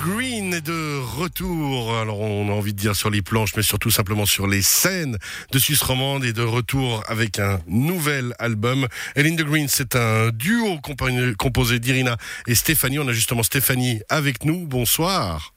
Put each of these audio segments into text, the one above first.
Green est de retour. Alors, on a envie de dire sur les planches, mais surtout simplement sur les scènes de Suisse romande et de retour avec un nouvel album. Ellen de Green, c'est un duo composé d'Irina et Stéphanie. On a justement Stéphanie avec nous. Bonsoir.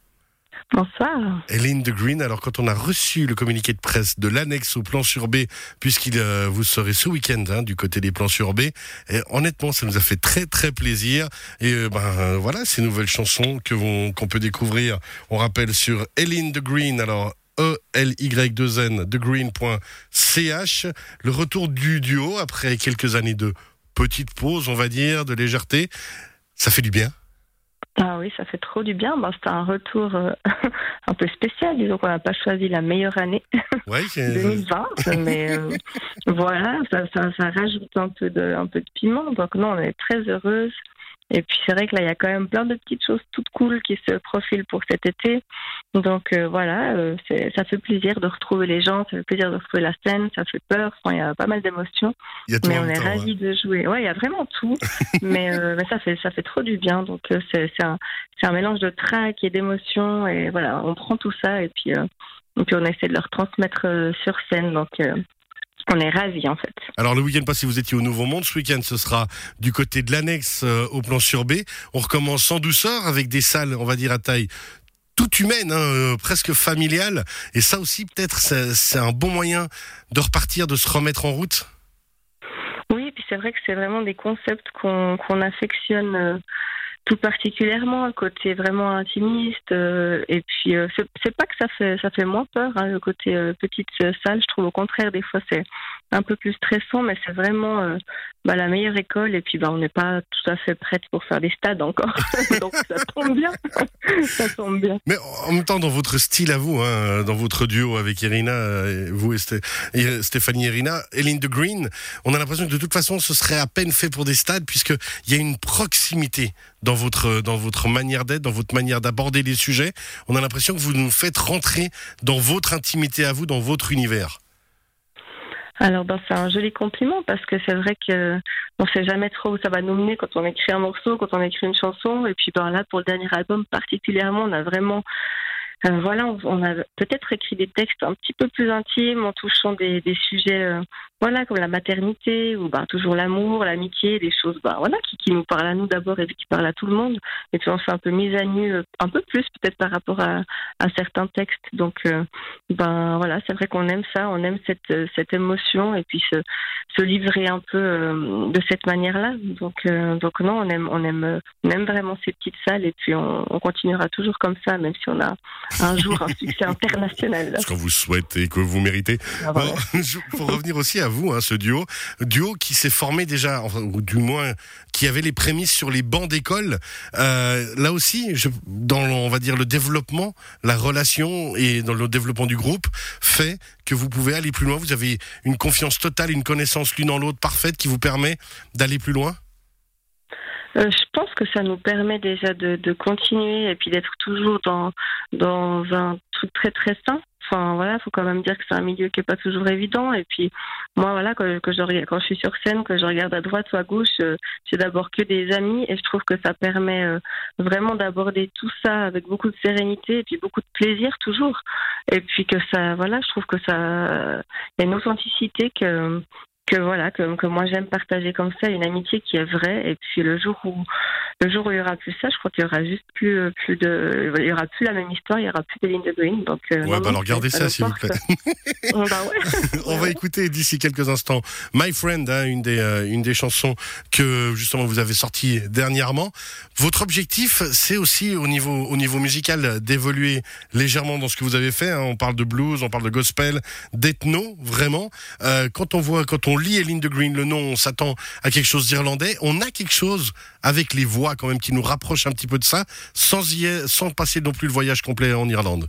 Bonsoir. Hélène de Green, alors quand on a reçu le communiqué de presse de l'annexe au plan sur B, puisqu'il euh, vous serez ce week-end hein, du côté des plans sur B, et honnêtement, ça nous a fait très très plaisir. Et euh, ben voilà, ces nouvelles chansons qu'on peut découvrir, on rappelle sur Hélène de Green, alors E-L-Y-2-N, thegreen.ch, le retour du duo après quelques années de petite pause, on va dire, de légèreté. Ça fait du bien ah oui, ça fait trop du bien. Bah, C'était un retour euh, un peu spécial. Disons qu'on n'a pas choisi la meilleure année, ouais, 2020, mais euh, voilà, ça, ça, ça, rajoute un peu de, un peu de piment. Donc non, on est très heureuse. Et puis c'est vrai que là, il y a quand même plein de petites choses toutes cool qui se profilent pour cet été. Donc euh, voilà, euh, ça fait plaisir de retrouver les gens, ça fait plaisir de retrouver la scène, ça fait peur, enfin, il y a pas mal d'émotions. Mais on est ravis de jouer. Ouais, il y a vraiment tout. mais, euh, mais, ça fait ça fait trop du bien. Donc c'est un, un mélange de trac et d'émotions. Et voilà, on prend tout ça et puis, et puis on essaie de le retransmettre sur scène. Donc on est ravis en fait. Alors le week-end passé, vous étiez au Nouveau Monde. Ce week-end, ce sera du côté de l'annexe euh, au plan sur B. On recommence en douceur avec des salles, on va dire à taille toute humaine, hein, euh, presque familiale. Et ça aussi, peut-être, c'est un bon moyen de repartir, de se remettre en route. Oui, puis c'est vrai que c'est vraiment des concepts qu'on affectionne. Euh, tout particulièrement un côté vraiment intimiste et puis euh, c'est pas que ça fait moins peur hein, le côté petite salle je trouve au contraire des fois c'est un peu plus stressant mais c'est vraiment bah, la meilleure école et puis bah on n'est pas tout à fait prête pour faire des stades encore donc ça tombe bien ça tombe bien mais en même temps dans votre style à vous hein, dans votre duo avec Irina vous et, Stéphanie Irina Eline de Green on a l'impression que de toute façon ce serait à peine fait pour des stades puisque il y a une proximité dans votre, dans votre manière d'être, dans votre manière d'aborder les sujets. On a l'impression que vous nous faites rentrer dans votre intimité à vous, dans votre univers. Alors, ben, c'est un joli compliment parce que c'est vrai que on sait jamais trop où ça va nous mener quand on écrit un morceau, quand on écrit une chanson. Et puis, ben, là, pour le dernier album particulièrement, on a vraiment euh, voilà, on, a peut-être écrit des textes un petit peu plus intimes en touchant des, sujets, euh, voilà, comme la maternité ou bah, toujours l'amour, l'amitié, des choses, bah, voilà, qui, qui nous parlent à nous d'abord et qui parlent à tout le monde. Et puis on fait un peu mise à nu, euh, un peu plus peut-être par rapport à, à, certains textes. Donc, ben voilà, c'est vrai qu'on aime ça, on aime cette, cette émotion et puis se, se livrer un peu de cette manière-là. Donc, donc non, on aime, on aime, on aime vraiment ces petites salles et puis on, on continuera toujours comme ça, même si on a un jour un succès international. Ce qu'on vous souhaite et que vous méritez. Ah, pour revenir aussi à vous, hein, ce duo, duo qui s'est formé déjà, ou du moins qui avait les prémices sur les bancs d'école. Euh, là aussi, je, dans on va dire le développement, la relation et dans le développement du groupe fait que vous pouvez aller plus loin. Vous avez une confiance totale, une connaissance l'une en l'autre parfaite qui vous permet d'aller plus loin. Euh, je pense que ça nous permet déjà de, de continuer et puis d'être toujours dans, dans un truc très très sain. Enfin voilà, faut quand même dire que c'est un milieu qui est pas toujours évident. Et puis moi voilà, quand, que je quand je suis sur scène, que je regarde à droite ou à gauche, euh, j'ai d'abord que des amis et je trouve que ça permet euh, vraiment d'aborder tout ça avec beaucoup de sérénité et puis beaucoup de plaisir toujours. Et puis que ça voilà, je trouve que ça il y a une authenticité que que voilà que, que moi j'aime partager comme ça une amitié qui est vraie. Et puis le jour où le jour où il y aura plus ça je crois qu'il y aura juste plus euh, plus de il y aura plus la même histoire il y aura plus de lignes de green donc euh, ouais bah alors regardez ça s'il vous plaît. bah ouais. on va écouter d'ici quelques instants My Friend hein, une des euh, une des chansons que justement vous avez sorti dernièrement. Votre objectif c'est aussi au niveau au niveau musical d'évoluer légèrement dans ce que vous avez fait hein. on parle de blues on parle de gospel d'ethno vraiment. Euh, quand on voit quand on on lit Eline de Green, le nom, on s'attend à quelque chose d'irlandais. On a quelque chose avec les voix quand même qui nous rapproche un petit peu de ça, sans, y sans passer non plus le voyage complet en Irlande.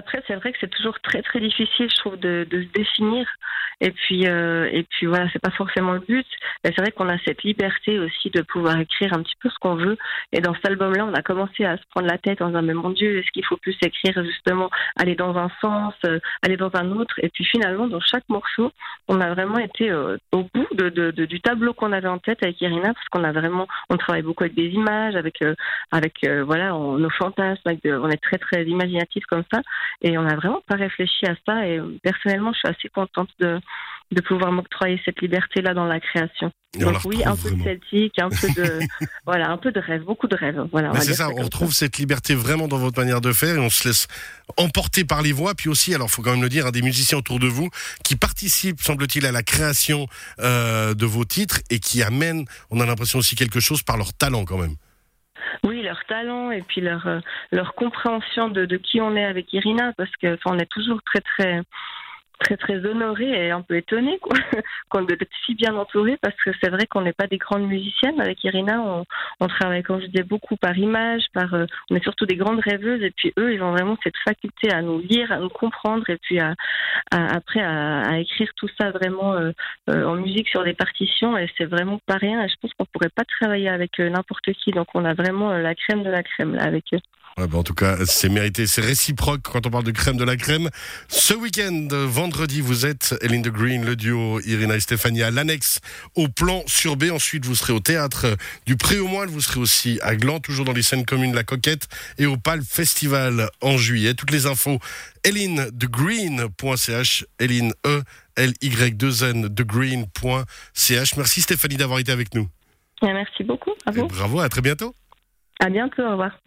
Après, c'est vrai que c'est toujours très très difficile, je trouve, de, de se définir. Et puis, euh, et puis voilà, c'est pas forcément le but. Mais c'est vrai qu'on a cette liberté aussi de pouvoir écrire un petit peu ce qu'on veut. Et dans cet album-là, on a commencé à se prendre la tête en disant mais mon Dieu, est-ce qu'il faut plus écrire justement, aller dans un sens, euh, aller dans un autre? Et puis finalement, dans chaque morceau, on a vraiment été euh, au bout du tableau qu'on avait en tête avec Irina, parce qu'on a vraiment, on travaille beaucoup avec des images, avec, euh, avec voilà, nos fantasmes, avec on est très très imaginatif comme ça. Et on n'a vraiment pas réfléchi à ça. Et personnellement, je suis assez contente de, de pouvoir m'octroyer cette liberté-là dans la création. Donc oui, un peu de celtique, un peu de voilà, un peu de rêve, beaucoup de rêve. Voilà. c'est ça, on retrouve cette liberté vraiment dans votre manière de faire et on se laisse emporter par les voix. Puis aussi, alors faut quand même le dire, hein, des musiciens autour de vous qui participent, semble-t-il, à la création euh, de vos titres et qui amènent, on a l'impression aussi quelque chose par leur talent quand même. Oui, leur talent et puis leur euh, leur compréhension de, de qui on est avec Irina, parce que on est toujours très très très très honorée et un peu étonnée quoi. Qu'on d'être si bien entourée parce que c'est vrai qu'on n'est pas des grandes musiciennes. Avec Irina on, on travaille comme je disais beaucoup par image par euh, on est surtout des grandes rêveuses. Et puis eux ils ont vraiment cette faculté à nous lire à nous comprendre et puis à, après à, écrire tout ça vraiment euh, euh, en musique sur des partitions. Et c'est vraiment pas rien. Et je pense qu'on pourrait pas travailler avec n'importe qui. Donc on a vraiment la crème de la crème là avec eux bah, en tout cas, c'est mérité, c'est réciproque quand on parle de crème de la crème. Ce week-end, vendredi, vous êtes Ellen de Green, le duo Irina et Stéphanie à l'annexe au plan sur B. Ensuite, vous serez au théâtre du Pré au Moine. Vous serez aussi à Gland, toujours dans les scènes communes La Coquette et au Palme Festival en juillet. Toutes les infos, ellendegreen.ch, Ellen E, L Y 2 N degreen.ch. Merci Stéphanie d'avoir été avec nous. Merci beaucoup. Vous. bravo, à très bientôt. À bientôt, au revoir.